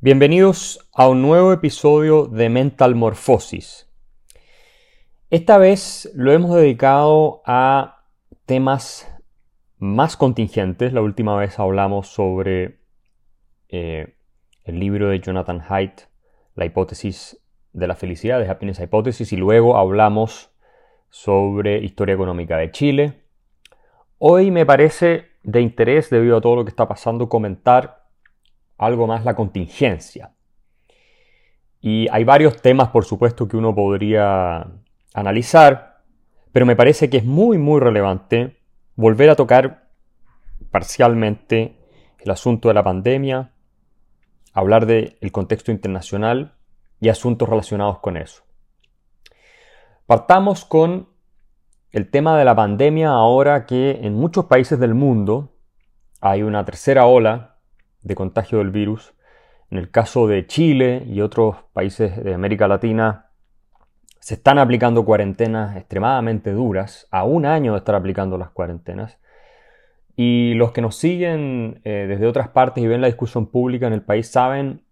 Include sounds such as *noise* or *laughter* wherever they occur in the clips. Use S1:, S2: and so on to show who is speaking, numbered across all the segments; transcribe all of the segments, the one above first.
S1: Bienvenidos a un nuevo episodio de Mental Morphosis. Esta vez lo hemos dedicado a temas más contingentes. La última vez hablamos sobre eh, el libro de Jonathan Haidt, La hipótesis de la felicidad, de Happiness Hypothesis, y luego hablamos sobre historia económica de Chile. Hoy me parece de interés, debido a todo lo que está pasando, comentar algo más la contingencia. Y hay varios temas, por supuesto, que uno podría analizar, pero me parece que es muy, muy relevante volver a tocar parcialmente el asunto de la pandemia, hablar del contexto internacional y asuntos relacionados con eso. Partamos con el tema de la pandemia ahora que en muchos países del mundo hay una tercera ola de contagio del virus. En el caso de Chile y otros países de América Latina, se están aplicando cuarentenas extremadamente duras, a un año de estar aplicando las cuarentenas. Y los que nos siguen eh, desde otras partes y ven la discusión pública en el país saben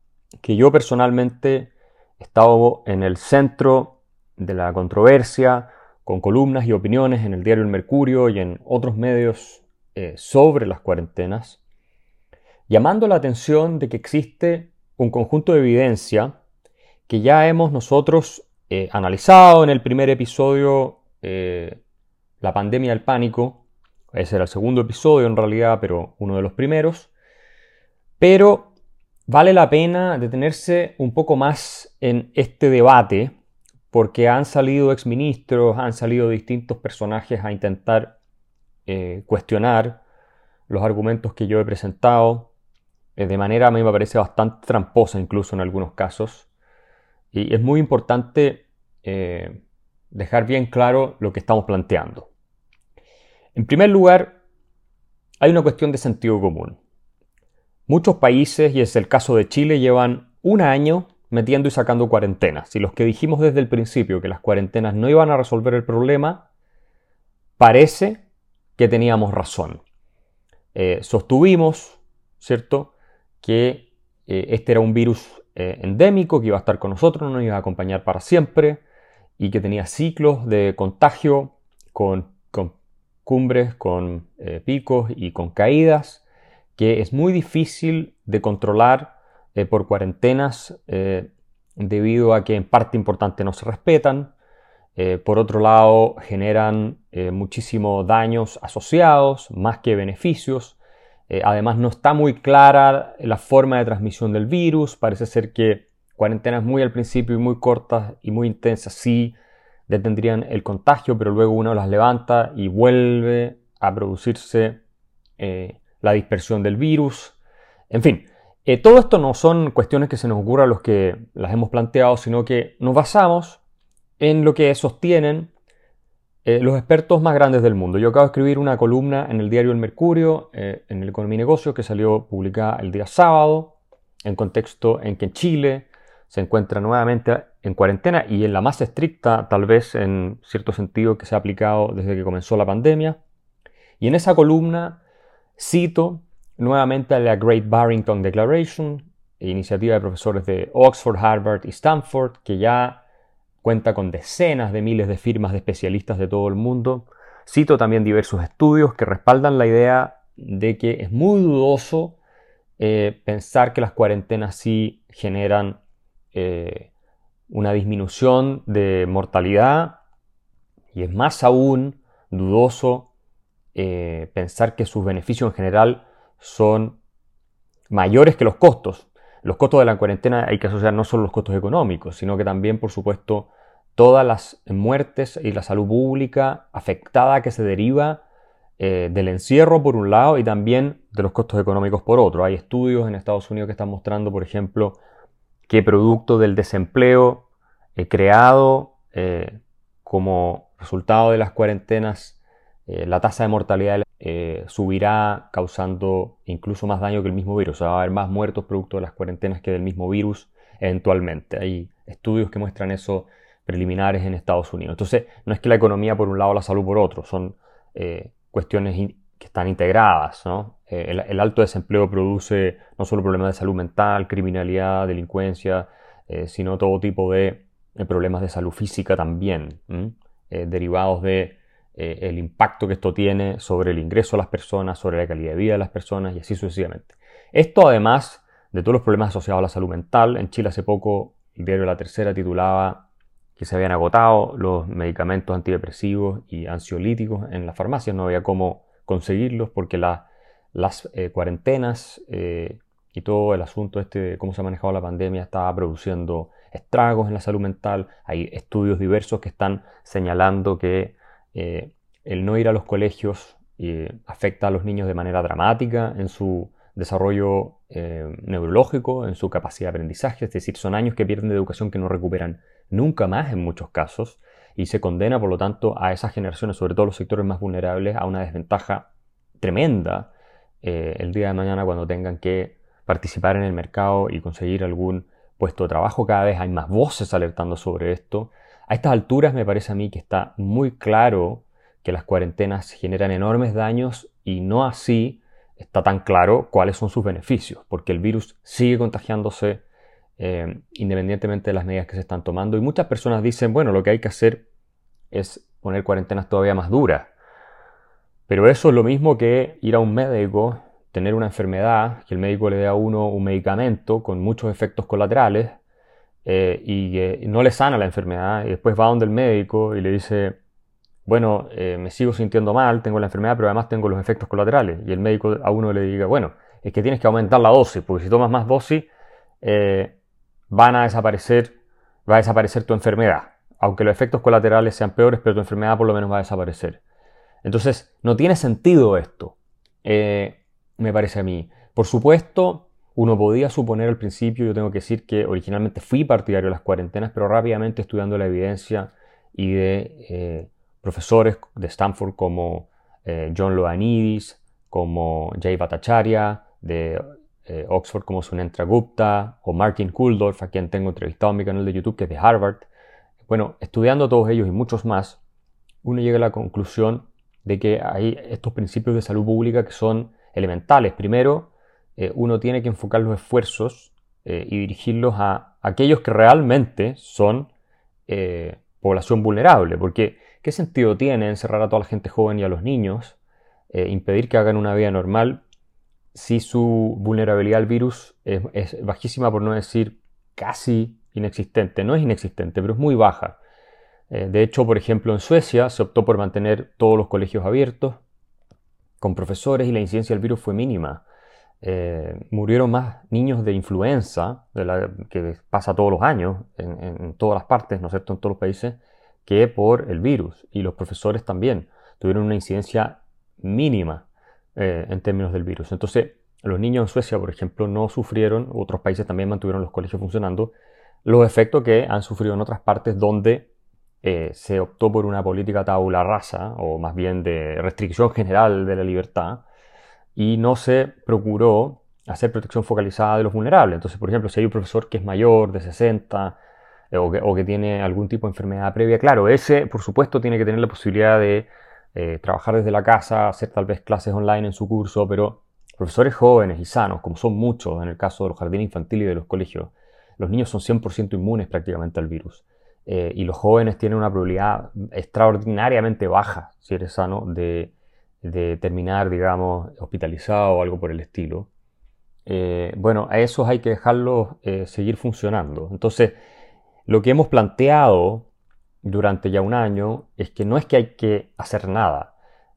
S1: que yo personalmente he estado en el centro de la controversia, con columnas y opiniones en el diario El Mercurio y en otros medios eh, sobre las cuarentenas llamando la atención de que existe un conjunto de evidencia que ya hemos nosotros eh, analizado en el primer episodio, eh, la pandemia del pánico. Ese era el segundo episodio en realidad, pero uno de los primeros. Pero vale la pena detenerse un poco más en este debate, porque han salido exministros, han salido distintos personajes a intentar eh, cuestionar los argumentos que yo he presentado. Eh, de manera a mí me parece bastante tramposa incluso en algunos casos. Y es muy importante eh, dejar bien claro lo que estamos planteando. En primer lugar, hay una cuestión de sentido común. Muchos países, y es el caso de Chile, llevan un año metiendo y sacando cuarentenas. Y los que dijimos desde el principio que las cuarentenas no iban a resolver el problema, parece que teníamos razón. Eh, sostuvimos, ¿cierto?, que eh, este era un virus eh, endémico que iba a estar con nosotros, nos iba a acompañar para siempre y que tenía ciclos de contagio con, cumbres, con eh, picos y con caídas, que es muy difícil de controlar por cuarentenas debido a que en parte importante no se respetan. por otro lado, generan muchísimos daños asociados, más que beneficios. Eh, además, no está muy clara la forma de transmisión del virus. Parece ser que cuarentenas muy al principio y muy cortas y muy intensas sí detendrían el contagio, pero luego uno las levanta y vuelve a producirse eh, la dispersión del virus. En fin, eh, todo esto no son cuestiones que se nos ocurran a los que las hemos planteado, sino que nos basamos en lo que sostienen eh, los expertos más grandes del mundo. Yo acabo de escribir una columna en el diario El Mercurio, eh, en el Economía y Negocios, que salió publicada el día sábado, en contexto en que Chile se encuentra nuevamente en cuarentena y en la más estricta, tal vez en cierto sentido, que se ha aplicado desde que comenzó la pandemia. Y en esa columna cito nuevamente la Great Barrington Declaration, iniciativa de profesores de Oxford, Harvard y Stanford, que ya cuenta con decenas de miles de firmas de especialistas de todo el mundo. Cito también diversos estudios que respaldan la idea de que es muy dudoso eh, pensar que las cuarentenas sí generan eh, una disminución de mortalidad y es más aún dudoso eh, pensar que sus beneficios en general son mayores que los costos. Los costos de la cuarentena hay que asociar no solo los costos económicos, sino que también, por supuesto, todas las muertes y la salud pública afectada que se deriva eh, del encierro por un lado y también de los costos económicos por otro. Hay estudios en Estados Unidos que están mostrando, por ejemplo, que producto del desempleo eh, creado eh, como resultado de las cuarentenas, la tasa de mortalidad subirá causando incluso más daño que el mismo virus. O sea, va a haber más muertos producto de las cuarentenas que del mismo virus eventualmente. Hay estudios que muestran eso preliminares en Estados Unidos. Entonces, no es que la economía por un lado, la salud por otro, son eh, cuestiones que están integradas. Eh, el, alto desempleo produce no solo problemas de salud mental, criminalidad, delincuencia, eh, sino todo tipo de problemas de salud física también, derivados de el impacto que esto tiene sobre el ingreso de las personas, sobre la calidad de vida de las personas y así sucesivamente. Esto además de todos los problemas asociados a la salud mental, en Chile hace poco el diario La Tercera titulaba que se habían agotado los medicamentos antidepresivos y ansiolíticos en las farmacias, no había cómo conseguirlos porque las eh, cuarentenas eh, y todo el asunto este de cómo se ha manejado la pandemia estaba produciendo estragos en la salud mental. Hay estudios diversos que están señalando que eh, el no ir a los colegios afecta a los niños de manera dramática en su desarrollo neurológico, en su capacidad de aprendizaje, es decir, son años que pierden de educación que no recuperan nunca más en muchos casos, y se condena, por lo tanto, a esas generaciones, sobre todo los sectores más vulnerables, a una desventaja tremenda eh, el día de mañana cuando tengan que participar en el mercado y conseguir algún puesto de trabajo. Cada vez hay más voces alertando sobre esto. A estas alturas me parece a mí que está muy claro que las cuarentenas generan enormes daños y no así está tan claro cuáles son sus beneficios, porque el virus sigue contagiándose eh, independientemente de las medidas que se están tomando. Y muchas personas dicen, bueno, lo que hay que hacer es poner cuarentenas todavía más duras. Pero eso es lo mismo que ir a un médico, tener una enfermedad, que el médico le dé a uno un medicamento con muchos efectos colaterales eh, y no le sana la enfermedad y después va donde el médico y le dice, bueno, eh, me sigo sintiendo mal, tengo la enfermedad, pero además tengo los efectos colaterales. Y el médico a uno le diga, bueno, es que tienes que aumentar la dosis, porque si tomas más dosis, van a desaparecer, va a desaparecer tu enfermedad. Aunque los efectos colaterales sean peores, pero tu enfermedad por lo menos va a desaparecer. Entonces, no tiene sentido esto, eh, me parece a mí. Por supuesto, uno podía suponer al principio, yo tengo que decir que originalmente fui partidario de las cuarentenas, pero rápidamente estudiando la evidencia y de eh, profesores de Stanford como eh, John Loanidis, como Jay Bhattacharya, de eh, Oxford como Sunentra Gupta o Martin Kuldorf, a quien tengo entrevistado en mi canal de YouTube, que es de Harvard. Bueno, estudiando todos ellos y muchos más, uno llega a la conclusión de que hay estos principios de salud pública que son elementales. Primero, eh, uno tiene que enfocar los esfuerzos y dirigirlos a aquellos que realmente son población vulnerable, porque ¿qué sentido tiene encerrar a toda la gente joven y a los niños, impedir que hagan una vida normal si su vulnerabilidad al virus es, bajísima, por no decir casi inexistente. No es inexistente, pero es muy baja. Eh, de hecho, por ejemplo, en Suecia se optó por mantener todos los colegios abiertos con profesores y la incidencia del virus fue mínima. Eh, murieron más niños de influenza, que pasa todos los años en, en, todas las partes, ¿no es cierto?, en todos los países, que por el virus. Y los profesores también tuvieron una incidencia mínima. Eh, en términos del virus. Entonces, los niños en Suecia, por ejemplo, no sufrieron, otros países también mantuvieron los colegios funcionando, los efectos que han sufrido en otras partes donde eh, se optó por una política tabula rasa, o más bien de restricción general de la libertad, y no se procuró hacer protección focalizada de los vulnerables. Entonces, por ejemplo, si hay un profesor que es mayor, de 60, eh, o, que, o que tiene algún tipo de enfermedad previa, claro, ese, por supuesto, tiene que tener la posibilidad de eh, trabajar desde la casa, hacer tal vez clases online en su curso, pero profesores jóvenes y sanos, como son muchos en el caso de los jardines infantiles y de los colegios, los niños son 100% inmunes prácticamente al virus. Eh, y los jóvenes tienen una probabilidad extraordinariamente baja, si eres sano, de, terminar, digamos, hospitalizado o algo por el estilo. Eh, bueno, a esos hay que dejarlos seguir funcionando. Entonces, lo que hemos planteado durante ya un año es que no es que hay que hacer nada,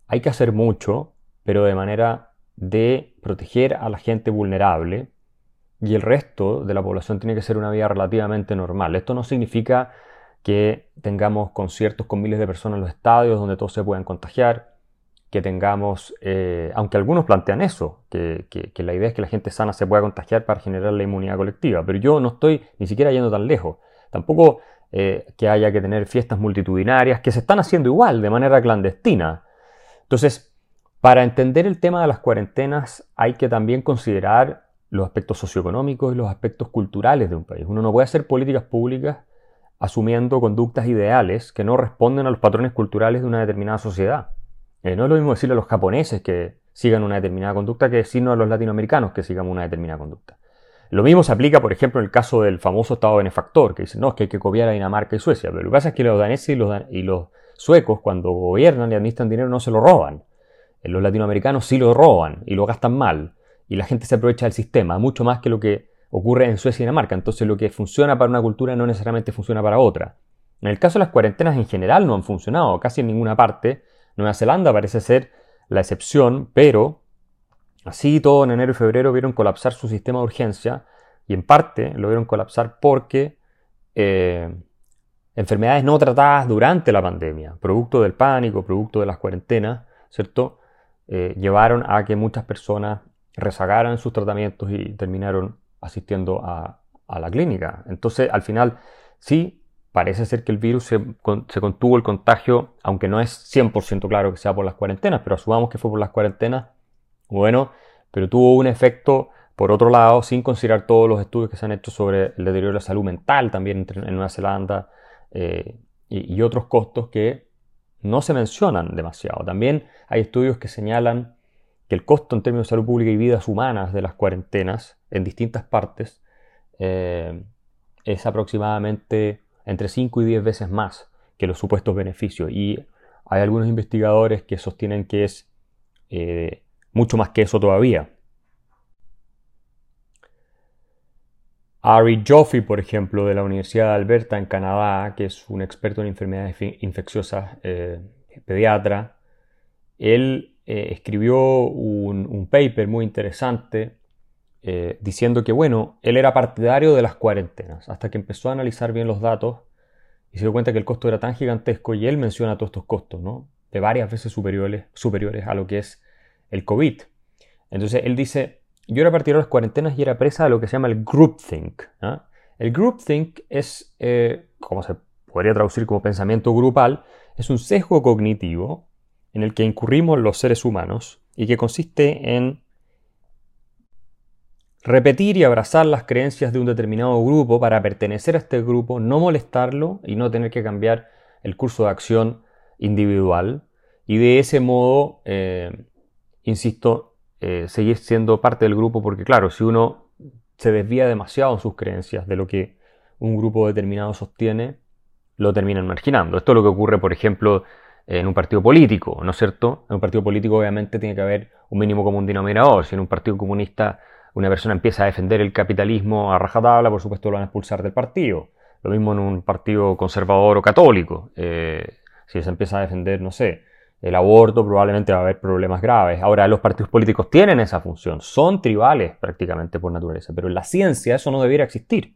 S1: hay que hacer mucho, pero de manera de proteger a la gente vulnerable y el resto de la población tiene que ser una vida relativamente normal. Esto no significa que tengamos conciertos con miles de personas en los estadios donde todos se puedan contagiar, que tengamos, eh, aunque algunos plantean eso, que, que, la idea es que la gente sana se pueda contagiar para generar la inmunidad colectiva, pero yo no estoy ni siquiera yendo tan lejos. Tampoco eh, que haya que tener fiestas multitudinarias, que se están haciendo igual, de manera clandestina. Entonces, para entender el tema de las cuarentenas hay que también considerar los aspectos socioeconómicos y los aspectos culturales de un país. Uno no puede hacer políticas públicas asumiendo conductas ideales que no responden a los patrones culturales de una determinada sociedad. Eh, no es lo mismo decirle a los japoneses que sigan una determinada conducta que decirnos a los latinoamericanos que sigamos una determinada conducta. Lo mismo se aplica, por ejemplo, en el caso del famoso Estado benefactor, que dice, no, es que hay que copiar a Dinamarca y Suecia. Pero lo que pasa es que los daneses y los, suecos, cuando gobiernan y administran dinero, no se lo roban. Eh, los latinoamericanos sí lo roban y lo gastan mal. Y la gente se aprovecha del sistema, mucho más que lo que ocurre en Suecia y Dinamarca. Entonces lo que funciona para una cultura no necesariamente funciona para otra. En el caso de las cuarentenas en general no han funcionado casi en ninguna parte. Nueva Zelanda parece ser la excepción, pero Así todo en enero y febrero vieron colapsar su sistema de urgencia y en parte lo vieron colapsar porque eh, enfermedades no tratadas durante la pandemia, producto del pánico, producto de las cuarentenas, ¿cierto? Eh, llevaron a que muchas personas rezagaran sus tratamientos y terminaron asistiendo a, la clínica. Entonces, al final, sí, parece ser que el virus se, se, contuvo el contagio, aunque no es 100% claro que sea por las cuarentenas, pero asumamos que fue por las cuarentenas bueno, pero tuvo un efecto, por otro lado, sin considerar todos los estudios que se han hecho sobre el deterioro de la salud mental también en Nueva Zelanda eh, y, otros costos que no se mencionan demasiado. También hay estudios que señalan que el costo en términos de salud pública y vidas humanas de las cuarentenas en distintas partes eh, es aproximadamente entre 5 y 10 veces más que los supuestos beneficios. Y hay algunos investigadores que sostienen que es eh, mucho más que eso todavía. Ari Joffe, por ejemplo, de la Universidad de Alberta en Canadá, que es un experto en enfermedades infecciosas, eh, pediatra, él eh, escribió un, paper muy interesante eh, diciendo que, bueno, él era partidario de las cuarentenas, hasta que empezó a analizar bien los datos y se dio cuenta que el costo era tan gigantesco y él menciona todos estos costos, ¿no? De varias veces superiores, superiores a lo que es el COVID. Entonces él dice, yo era partidario de las cuarentenas y era presa de lo que se llama el groupthink. ¿ah? El groupthink es, eh, como se podría traducir como pensamiento grupal, es un sesgo cognitivo en el que incurrimos los seres humanos y que consiste en repetir y abrazar las creencias de un determinado grupo para pertenecer a este grupo, no molestarlo y no tener que cambiar el curso de acción individual y de ese modo eh, insisto, eh, seguir siendo parte del grupo porque claro, si uno se desvía demasiado en sus creencias de lo que un grupo determinado sostiene, lo terminan marginando. Esto es lo que ocurre, por ejemplo, en un partido político, ¿no es cierto? En un partido político obviamente tiene que haber un mínimo común denominador. Si en un partido comunista una persona empieza a defender el capitalismo a rajatabla, por supuesto lo van a expulsar del partido. Lo mismo en un partido conservador o católico. Eh, si se empieza a defender, no sé, el aborto, probablemente va a haber problemas graves. Ahora, los partidos políticos tienen esa función, son tribales prácticamente por naturaleza, pero en la ciencia eso no debiera existir.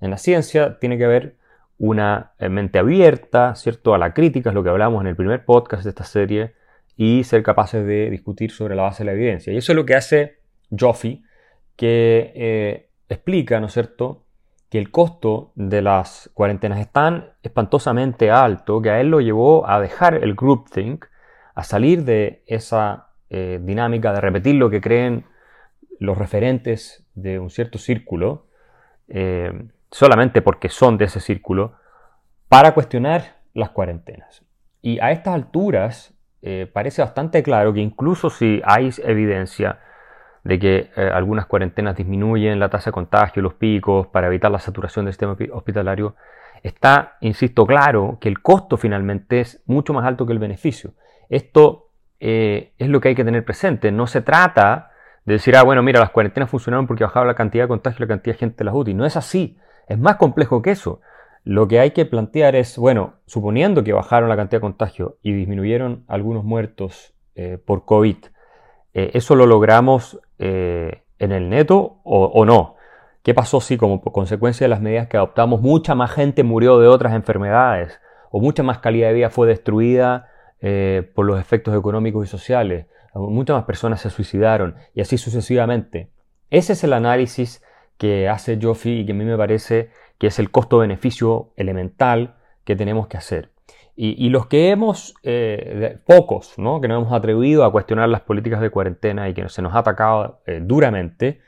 S1: En la ciencia tiene que haber una eh, mente abierta, ¿cierto? A la crítica, es lo que hablamos en el primer podcast de esta serie, y ser capaces de discutir sobre la base de la evidencia. Y eso es lo que hace Joffe, que eh, explica, ¿no es cierto?, que el costo de las cuarentenas es tan espantosamente alto que a él lo llevó a dejar el groupthink, a salir de esa eh, dinámica de repetir lo que creen los referentes de un cierto círculo, eh, solamente porque son de ese círculo, para cuestionar las cuarentenas. Y a estas alturas eh, parece bastante claro que incluso si hay evidencia de que algunas cuarentenas disminuyen la tasa de contagio, los picos, para evitar la saturación del sistema hospitalario, está, insisto, claro que el costo finalmente es mucho más alto que el beneficio. Esto eh, es lo que hay que tener presente. No se trata de decir, ah, bueno, mira, las cuarentenas funcionaron porque bajaba la cantidad de contagio y la cantidad de gente las UTI. No es así. Es más complejo que eso. Lo que hay que plantear es, bueno, suponiendo que bajaron la cantidad de contagio y disminuyeron algunos muertos eh, por COVID, ¿eso lo logramos eh, en el neto o, no? ¿Qué pasó si como consecuencia de las medidas que adoptamos mucha más gente murió de otras enfermedades o mucha más calidad de vida fue destruida eh, por los efectos económicos y sociales? Muchas más personas se suicidaron y así sucesivamente. Ese es el análisis que hace Joffe y que a mí me parece que es el costo-beneficio elemental que tenemos que hacer. Y, los que hemos, eh, pocos, ¿no? que nos hemos atrevido a cuestionar las políticas de cuarentena y que se nos ha atacado eh, duramente,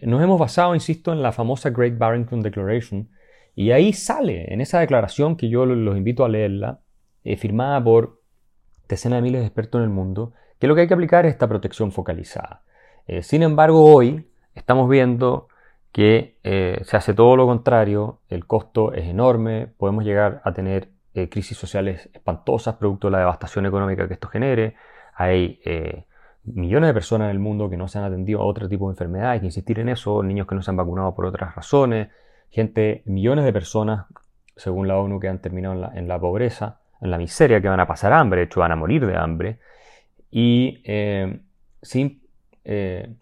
S1: nos hemos basado, insisto, en la famosa Great Barrington Declaration. Y ahí sale, en esa declaración que yo los invito a leerla, firmada por decenas de miles de expertos en el mundo, que lo que hay que aplicar es esta protección focalizada. Eh, sin embargo, hoy estamos viendo que eh, se hace todo lo contrario, el costo es enorme, podemos llegar a tener eh, crisis sociales espantosas producto de la devastación económica que esto genere, hay millones de personas en el mundo que no se han atendido a otro tipo de enfermedades, hay que insistir en eso, niños que no se han vacunado por otras razones, gente, millones de personas, según la ONU, que han terminado en la, pobreza, en la miseria, que van a pasar hambre, de hecho van a morir de hambre, y eh, sin eh,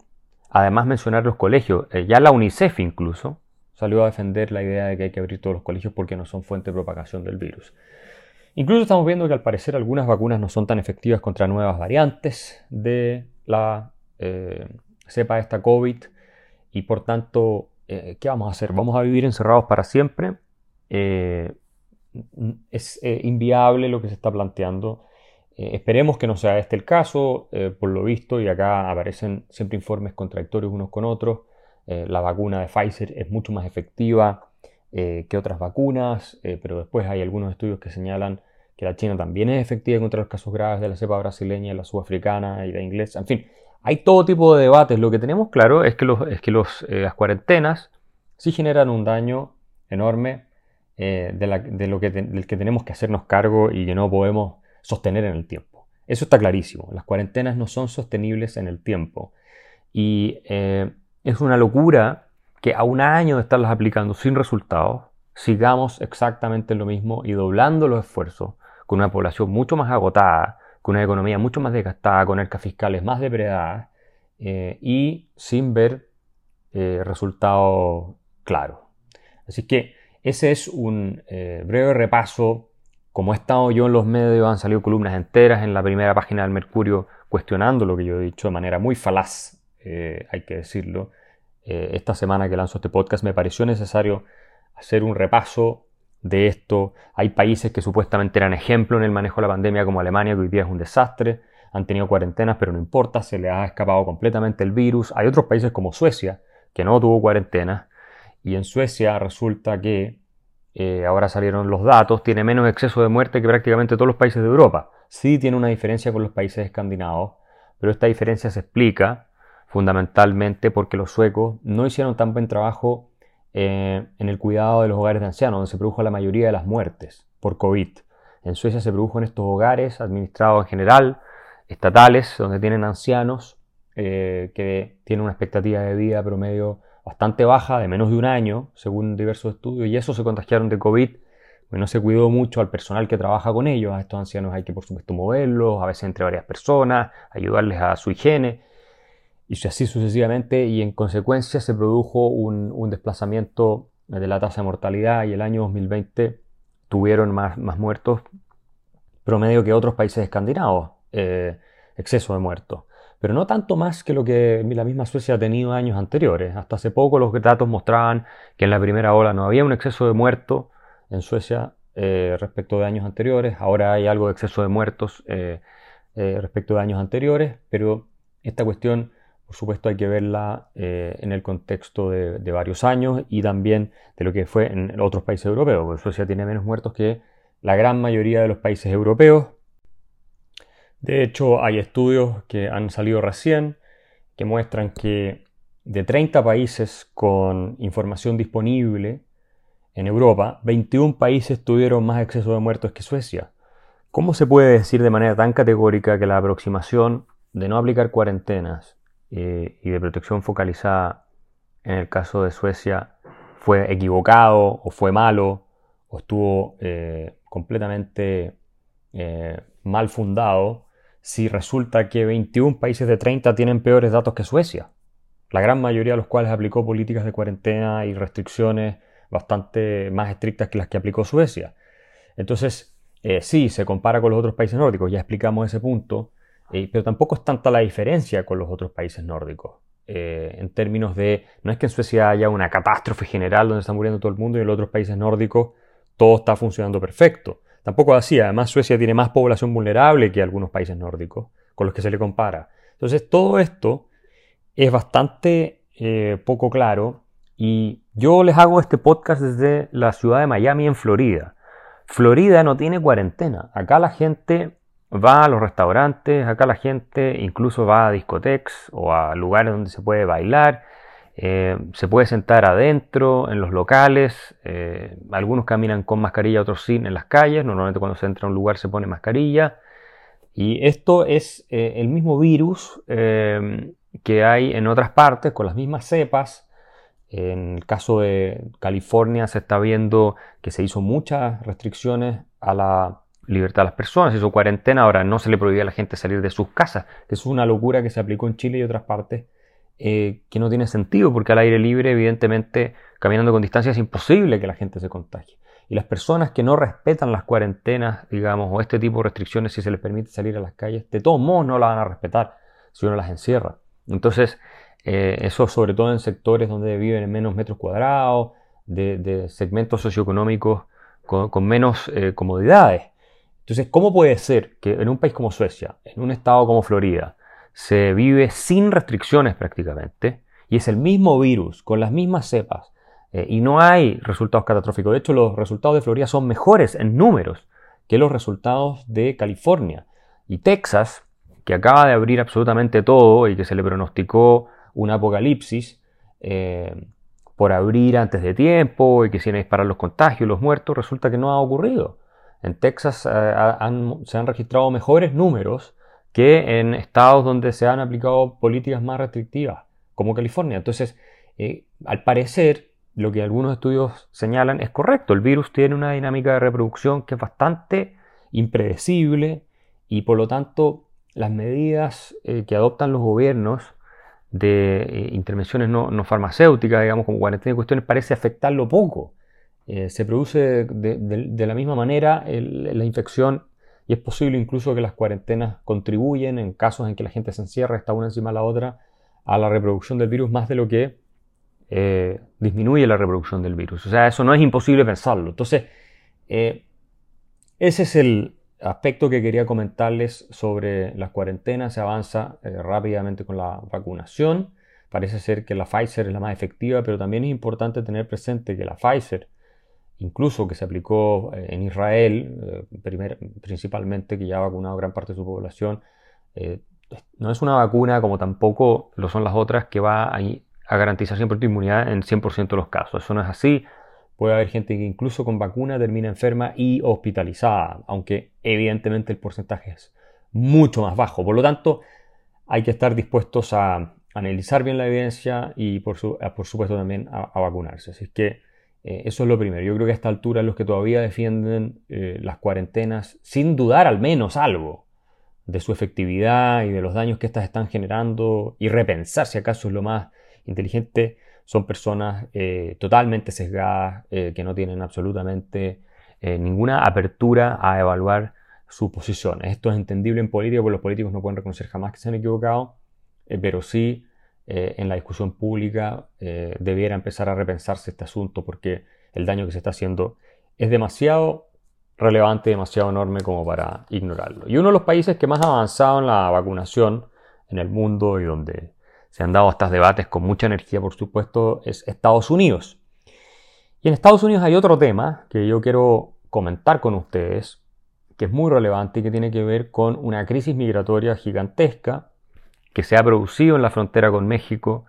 S1: además mencionar los colegios, eh, ya la UNICEF incluso salió a defender la idea de que hay que abrir todos los colegios porque no son fuente de propagación del virus. Incluso estamos viendo que al parecer algunas vacunas no son tan efectivas contra nuevas variantes de la cepa esta COVID y por tanto ¿qué vamos a hacer? ¿Vamos a vivir encerrados para siempre? Es eh, inviable lo que se está planteando. esperemos que no sea este el caso, por lo visto, y acá aparecen siempre informes contradictorios unos con otros. la vacuna de Pfizer es mucho más efectiva que otras vacunas, pero después hay algunos estudios que señalan que la China también es efectiva contra los casos graves de la cepa brasileña, la sudafricana y la inglesa. En fin, hay todo tipo de debates. Lo que tenemos claro es que, es que eh, las cuarentenas sí generan un daño enorme eh, de, lo que tenemos que hacernos cargo y que no podemos sostener en el tiempo. Eso está clarísimo. Las cuarentenas no son sostenibles en el tiempo. Y eh, es una locura que a un año de estarlas aplicando sin resultados, sigamos exactamente lo mismo y doblando los esfuerzos con una población mucho más agotada, con una economía mucho más desgastada, con arcas fiscales más depredadas eh, y sin ver resultados claros. Así que ese es un eh, breve repaso. Como he estado yo en los medios, han salido columnas enteras en la primera página del Mercurio cuestionando lo que yo he dicho de manera muy falaz, hay que decirlo. esta semana que lanzo este podcast me pareció necesario hacer un repaso de esto. Hay países que supuestamente eran ejemplo en el manejo de la pandemia, como Alemania, que hoy día es un desastre. Han tenido cuarentenas, pero no importa, se les ha escapado completamente el virus. Hay otros países como Suecia, que no tuvo cuarentena. Y en Suecia resulta que, eh, ahora salieron los datos, tiene menos exceso de muerte que prácticamente todos los países de Europa. Sí tiene una diferencia con los países escandinavos, pero esta diferencia se explica fundamentalmente porque los suecos no hicieron tan buen trabajo eh, en el cuidado de los hogares de ancianos, donde se produjo la mayoría de las muertes por COVID. En Suecia se produjo en estos hogares administrados en general, estatales, donde tienen ancianos eh, que tienen una expectativa de vida promedio bastante baja, de menos de un año, según diversos estudios, y eso se contagiaron de COVID. Pues no se cuidó mucho al personal que trabaja con ellos. A estos ancianos hay que, por supuesto, moverlos, a veces entre varias personas, ayudarles a su higiene y así sucesivamente, y en consecuencia se produjo un, desplazamiento de la tasa de mortalidad y el año 2020 tuvieron más, más muertos promedio que otros países escandinavos, eh, exceso de muertos. Pero no tanto más que lo que la misma Suecia ha tenido años anteriores. Hasta hace poco los datos mostraban que en la primera ola no había un exceso de muertos en Suecia eh, respecto de años anteriores. Ahora hay algo de exceso de muertos eh, respecto de años anteriores, pero esta cuestión por supuesto hay que verla eh, en el contexto de, varios años y también de lo que fue en otros países europeos, porque Suecia tiene menos muertos que la gran mayoría de los países europeos. De hecho, hay estudios que han salido recién que muestran que de 30 países con información disponible en Europa, 21 países tuvieron más exceso de muertos que Suecia. ¿Cómo se puede decir de manera tan categórica que la aproximación de no aplicar cuarentenas eh, y de protección focalizada en el caso de Suecia fue equivocado o fue malo o estuvo eh, completamente eh, mal fundado si resulta que 21 países de 30 tienen peores datos que Suecia, la gran mayoría de los cuales aplicó políticas de cuarentena y restricciones bastante más estrictas que las que aplicó Suecia. Entonces, sí, se compara con los otros países nórdicos, ya explicamos ese punto, eh, pero tampoco es tanta la diferencia con los otros países nórdicos. Eh, en términos de, no es que en Suecia haya una catástrofe general donde está muriendo todo el mundo y en los otros países nórdicos todo está funcionando perfecto. Tampoco así, además Suecia tiene más población vulnerable que algunos países nórdicos con los que se le compara. Entonces todo esto es bastante eh, poco claro y yo les hago este podcast desde la ciudad de Miami en Florida. Florida no tiene cuarentena. Acá la gente va a los restaurantes, acá la gente incluso va a discotecas o a lugares donde se puede bailar, eh, se puede sentar adentro, en los locales, eh, algunos caminan con mascarilla, otros sin en las calles, normalmente cuando se entra a un lugar se pone mascarilla. Y esto es eh, el mismo virus que hay en otras partes con las mismas cepas. En el caso de California se está viendo que se hizo muchas restricciones a la libertad de las personas, se hizo cuarentena, ahora no se le prohibía a la gente salir de sus casas, es una locura que se aplicó en Chile y otras partes eh, que no tiene sentido, porque al aire libre, evidentemente, caminando con distancia es imposible que la gente se contagie. Y las personas que no respetan las cuarentenas, digamos, o este tipo de restricciones, si se les permite salir a las calles, de todos modos no las van a respetar si uno las encierra. Entonces, eh, eso sobre todo en sectores donde viven en menos metros cuadrados, de, segmentos socioeconómicos con, menos eh, comodidades. Entonces, ¿cómo puede ser que en un país como Suecia, en un estado como Florida, se vive sin restricciones prácticamente y es el mismo virus con las mismas cepas eh, y no hay resultados catastróficos. De hecho, los resultados de Florida son mejores en números que los resultados de California. Y Texas, que acaba de abrir absolutamente todo y que se le pronosticó un apocalipsis eh, por abrir antes de tiempo y que se iban a disparar los contagios, los muertos, resulta que no ha ocurrido. En Texas eh, se han registrado mejores números que en estados donde se han aplicado políticas más restrictivas, como California. Entonces, eh, al parecer, lo que algunos estudios señalan es correcto. El virus tiene una dinámica de reproducción que es bastante impredecible y por lo tanto las medidas eh, que adoptan los gobiernos de eh, intervenciones no, farmacéuticas, digamos, como cuarentena y cuestiones, parece afectarlo poco. se produce de, la misma manera la infección y es posible incluso que las cuarentenas contribuyen en casos en que la gente se encierra, está una encima de la otra, a la reproducción del virus más de lo que eh, disminuye la reproducción del virus. O sea, eso no es imposible pensarlo. Entonces, eh, ese es el aspecto que quería comentarles sobre las cuarentenas. Se avanza eh, rápidamente con la vacunación. Parece ser que la Pfizer es la más efectiva, pero también es importante tener presente que la Pfizer incluso que se aplicó eh, en Israel, eh, principalmente, que ya ha vacunado gran parte de su población, eh, no es una vacuna como tampoco lo son las otras que va a, a garantizar siempre tu inmunidad en 100% de los casos. Eso no es así. Puede haber gente que incluso con vacuna termina enferma y hospitalizada, aunque evidentemente el porcentaje es mucho más bajo. Por lo tanto, hay que estar dispuestos a analizar bien la evidencia y por, supuesto también a, a vacunarse. Así que eh, eso es lo primero. Yo creo que a esta altura los que todavía defienden eh, las cuarentenas, sin dudar al menos algo de su efectividad y de los daños que éstas están generando y repensar si acaso es lo más inteligente, son personas eh, totalmente sesgadas, que no tienen absolutamente ninguna apertura a evaluar su posición. Esto es entendible en política, porque los políticos no pueden reconocer jamás que se han equivocado, pero sí eh, en la discusión pública eh, debiera empezar a repensarse este asunto porque el daño que se está haciendo es demasiado relevante, demasiado enorme como para ignorarlo. Y uno de los países que más ha avanzado en la vacunación en el mundo y donde se han dado estos debates con mucha energía, por supuesto, es Estados Unidos. Y en Estados Unidos hay otro tema que yo quiero comentar con ustedes, que es muy relevante y que tiene que ver con una crisis migratoria gigantesca que se ha producido en la frontera con México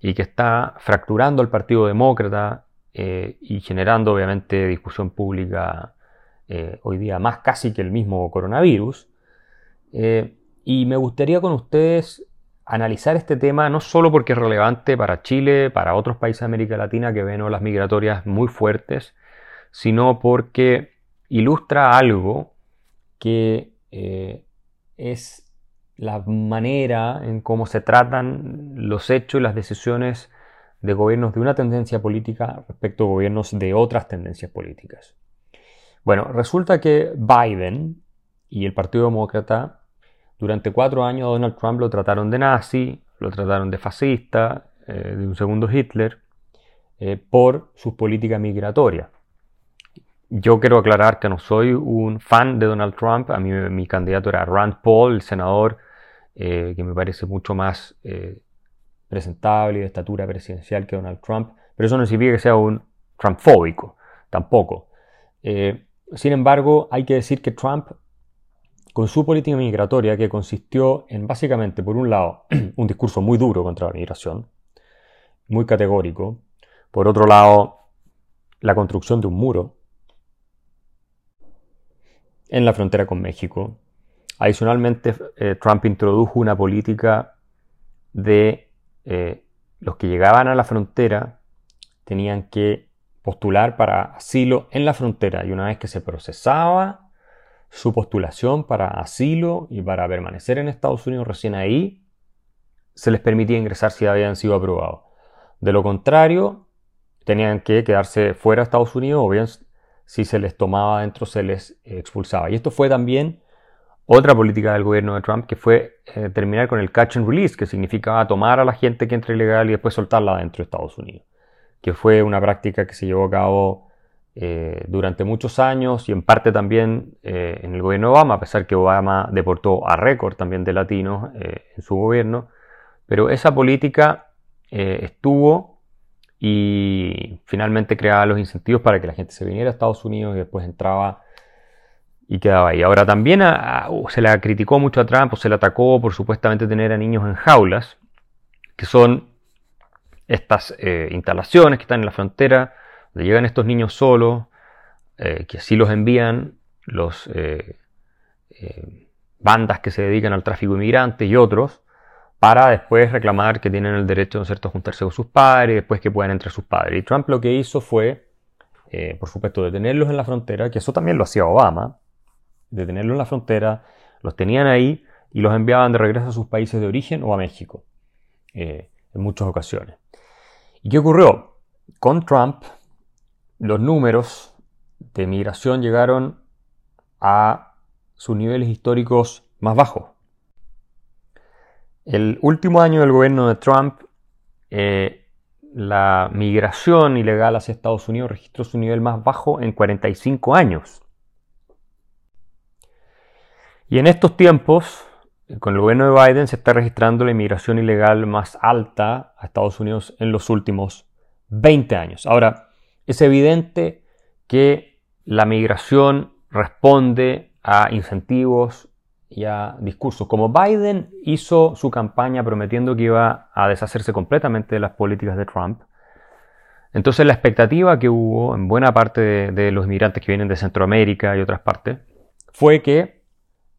S1: y que está fracturando al Partido Demócrata eh, y generando obviamente discusión pública eh, hoy día más casi que el mismo coronavirus. Eh, y me gustaría con ustedes analizar este tema no solo porque es relevante para Chile, para otros países de América Latina que ven olas migratorias muy fuertes, sino porque ilustra algo que es la manera en cómo se tratan los hechos y las decisiones de gobiernos de una tendencia política respecto a gobiernos de otras tendencias políticas. Bueno, resulta que Biden y el Partido Demócrata durante cuatro años a Donald Trump lo trataron de nazi, lo trataron de fascista, eh, de un segundo Hitler, eh, por sus políticas migratorias. Yo quiero aclarar que no soy un fan de Donald Trump. A mí mi candidato era Rand Paul, el senador eh, que me parece mucho más eh, presentable y de estatura presidencial que Donald Trump. Pero eso no significa que sea un Trumpfóbico, tampoco. Eh, sin embargo, hay que decir que Trump con su política migratoria que consistió en básicamente, por un lado, *clears throat* un discurso muy duro contra la migración, muy categórico, por otro lado, la construcción de un muro en la frontera con México. Adicionalmente, eh, Trump introdujo una política de eh, los que llegaban a la frontera tenían que postular para asilo en la frontera y una vez que se procesaba su postulación para asilo y para permanecer en Estados Unidos recién ahí, se les permitía ingresar si habían sido aprobados. De lo contrario, tenían que quedarse fuera de Estados Unidos o bien si se les tomaba adentro se les expulsaba. Y esto fue también otra política del gobierno de Trump que fue eh, terminar con el catch and release, que significaba tomar a la gente que entra ilegal y después soltarla dentro de Estados Unidos, que fue una práctica que se llevó a cabo eh, durante muchos años y en parte también eh, en el gobierno de Obama, a pesar que Obama deportó a récord también de latinos en su gobierno, pero esa política estuvo y finalmente creaba los incentivos para que la gente se viniera a Estados Unidos y después entraba y quedaba ahí. Ahora también se la criticó mucho a Trump o se le atacó por supuestamente tener a niños en jaulas, que son estas eh, instalaciones que están en la frontera, donde llegan estos niños solos, eh, que así los envían los eh, bandas que se dedican al tráfico inmigrante y otros, para después reclamar que tienen el derecho ¿no cierto? juntarse con sus padres después que puedan entrar sus padres. Y Trump lo que hizo fue, por supuesto, detenerlos en la frontera, que eso también lo hacía Obama, de tenerlos en la frontera, los tenían ahí y los enviaban de regreso a sus países de origen o a México, eh, en muchas ocasiones. ¿Y qué ocurrió? Con Trump, los números de migración llegaron a sus niveles históricos más bajos. El último año del gobierno de Trump, eh, la migración ilegal hacia Estados Unidos registró su nivel más bajo en 45 años. Y en estos tiempos, con el gobierno de Biden, se está registrando la inmigración ilegal más alta a Estados Unidos en los últimos 20 años. Ahora, es evidente que la migración responde a incentivos y a discursos. Como Biden hizo su campaña prometiendo que iba a deshacerse completamente de las políticas de Trump, entonces la expectativa que hubo en buena parte de, los inmigrantes que vienen de Centroamérica y otras partes fue que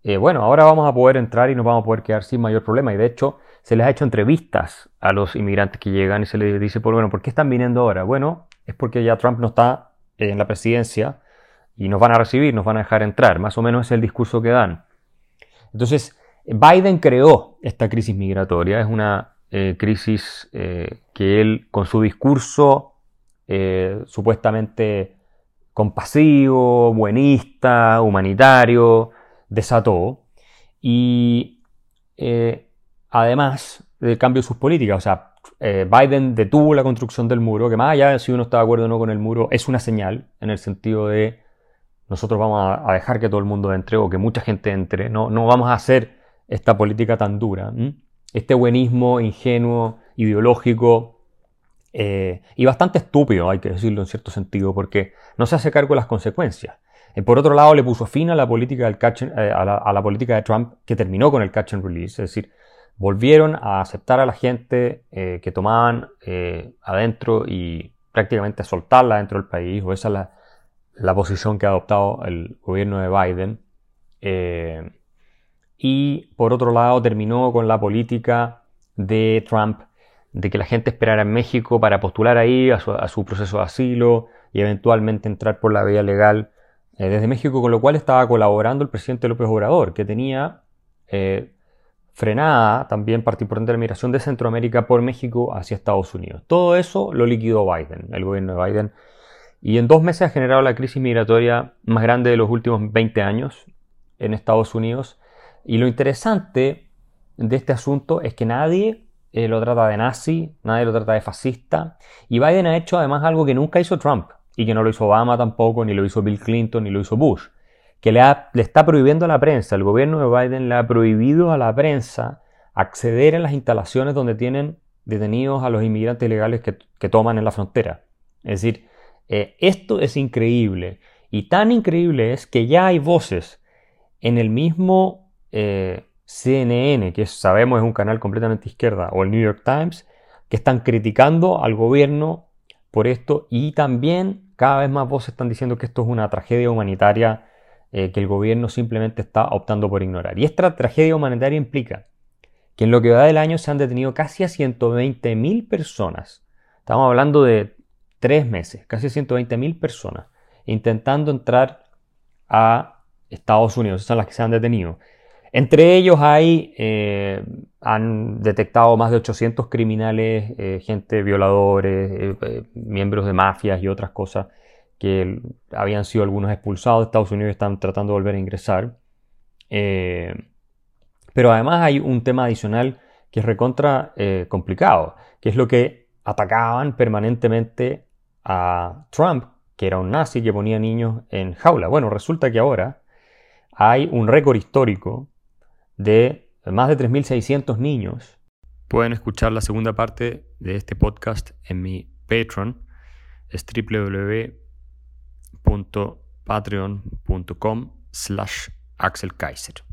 S1: eh, bueno, ahora vamos a poder entrar y nos vamos a poder quedar sin mayor problema. Y de hecho, se les ha hecho entrevistas a los inmigrantes que llegan y se les dice, bueno, ¿por qué están viniendo ahora? Bueno, es porque ya Trump no está en la presidencia y nos van a recibir, nos van a dejar entrar. Más o menos es el discurso que dan. Entonces, Biden creó esta crisis migratoria. Es una eh, crisis eh, que él, con su discurso supuestamente compasivo, buenista, humanitario, desató y eh, además del cambio de sus políticas, o sea, eh, Biden detuvo la construcción del muro, que más allá de si uno está de acuerdo o no con el muro, es una señal en el sentido de nosotros vamos a, dejar que todo el mundo entre o que mucha gente entre, no, no vamos a hacer esta política tan dura. Este buenismo ingenuo, ideológico eh, y bastante estúpido, hay que decirlo en cierto sentido, porque no se hace cargo de las consecuencias. Eh, por otro lado, le puso fin la eh, a, la, política de Trump que terminó con el catch and release, es decir, volvieron a aceptar a la gente eh, que tomaban adentro y prácticamente a soltarla dentro del país, o esa es la, posición que ha adoptado el gobierno de Biden. y por otro lado, terminó con la política de Trump de que la gente esperara en México para postular ahí a su proceso de asilo y eventualmente entrar por la vía legal eh, desde México, con lo cual estaba colaborando el presidente López Obrador, que tenía eh, frenada también parte importante de la migración de Centroamérica por México hacia Estados Unidos. Todo eso lo liquidó Biden, el gobierno de Biden, y en dos meses ha generado la crisis migratoria más grande de los últimos 20 años en Estados Unidos. Y lo interesante de este asunto es que nadie eh, lo trata de nazi, nadie lo trata de fascista, y Biden ha hecho además algo que nunca hizo Trump y que no lo hizo Obama tampoco, ni lo hizo Bill Clinton, ni lo hizo Bush, que le, está prohibiendo a la prensa, el gobierno de Biden le ha prohibido a la prensa acceder a las instalaciones donde tienen detenidos a los inmigrantes ilegales que, toman en la frontera. Es decir, eh, esto es increíble. Y tan increíble es que ya hay voces en el mismo eh, CNN, que sabemos es un canal completamente izquierda, o el New York Times, que están criticando al gobierno por esto. Y también cada vez más voces están diciendo que esto es una tragedia humanitaria eh, que el gobierno simplemente está optando por ignorar. Y esta tragedia humanitaria implica que en lo que va del año se han detenido casi a 120.000 personas. Estamos hablando de tres meses, casi 120.000 personas, intentando entrar a Estados Unidos. Esas son las que se han detenido. Entre ellos hay, eh, han detectado más de 800 criminales, eh, gente violadores, miembros de mafias y otras cosas que habían sido algunos expulsados de Estados Unidos y están tratando de volver a ingresar. Eh, pero además hay un tema adicional que es recontra eh, complicado, que es lo que atacaban permanentemente a Trump, que era un nazi que ponía niños en jaula. Bueno, resulta que ahora hay un récord histórico de más de 3.600 niños. Pueden escuchar la segunda parte de este podcast en mi Patreon. Es www patreon.com slash Axel Kaiser.